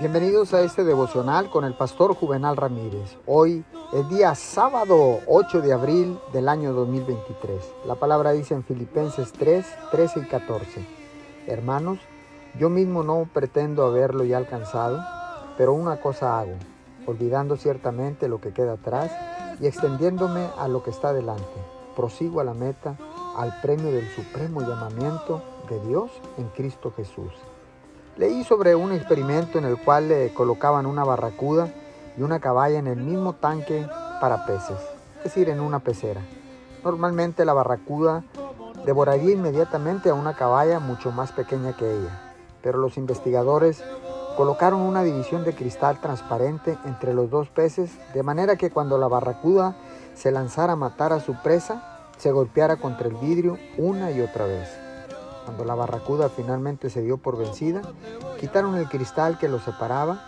Bienvenidos a este devocional con el pastor Juvenal Ramírez. Hoy es día sábado 8 de abril del año 2023. La palabra dice en Filipenses 3, 13 y 14. Hermanos, yo mismo no pretendo haberlo ya alcanzado, pero una cosa hago, olvidando ciertamente lo que queda atrás y extendiéndome a lo que está delante. Prosigo a la meta, al premio del supremo llamamiento de Dios en Cristo Jesús. Leí sobre un experimento en el cual le colocaban una barracuda y una caballa en el mismo tanque para peces, es decir, en una pecera. Normalmente la barracuda devoraría inmediatamente a una caballa mucho más pequeña que ella, pero los investigadores colocaron una división de cristal transparente entre los dos peces de manera que cuando la barracuda se lanzara a matar a su presa, se golpeara contra el vidrio una y otra vez. Cuando la barracuda finalmente se dio por vencida, quitaron el cristal que los separaba.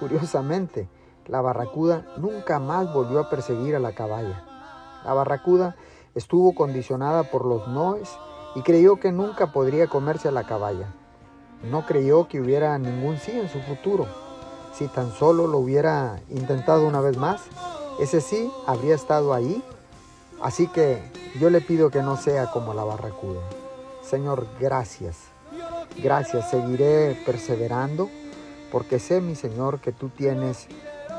Curiosamente, la barracuda nunca más volvió a perseguir a la caballa. La barracuda estuvo condicionada por los noes y creyó que nunca podría comerse a la caballa. No creyó que hubiera ningún sí en su futuro. Si tan solo lo hubiera intentado una vez más, ese sí habría estado ahí. Así que yo le pido que no sea como la barracuda. Señor, gracias. Gracias, seguiré perseverando porque sé, mi Señor, que tú tienes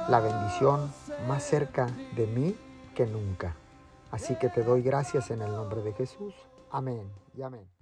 la bendición más cerca de mí que nunca. Así que te doy gracias en el nombre de Jesús. Amén y amén.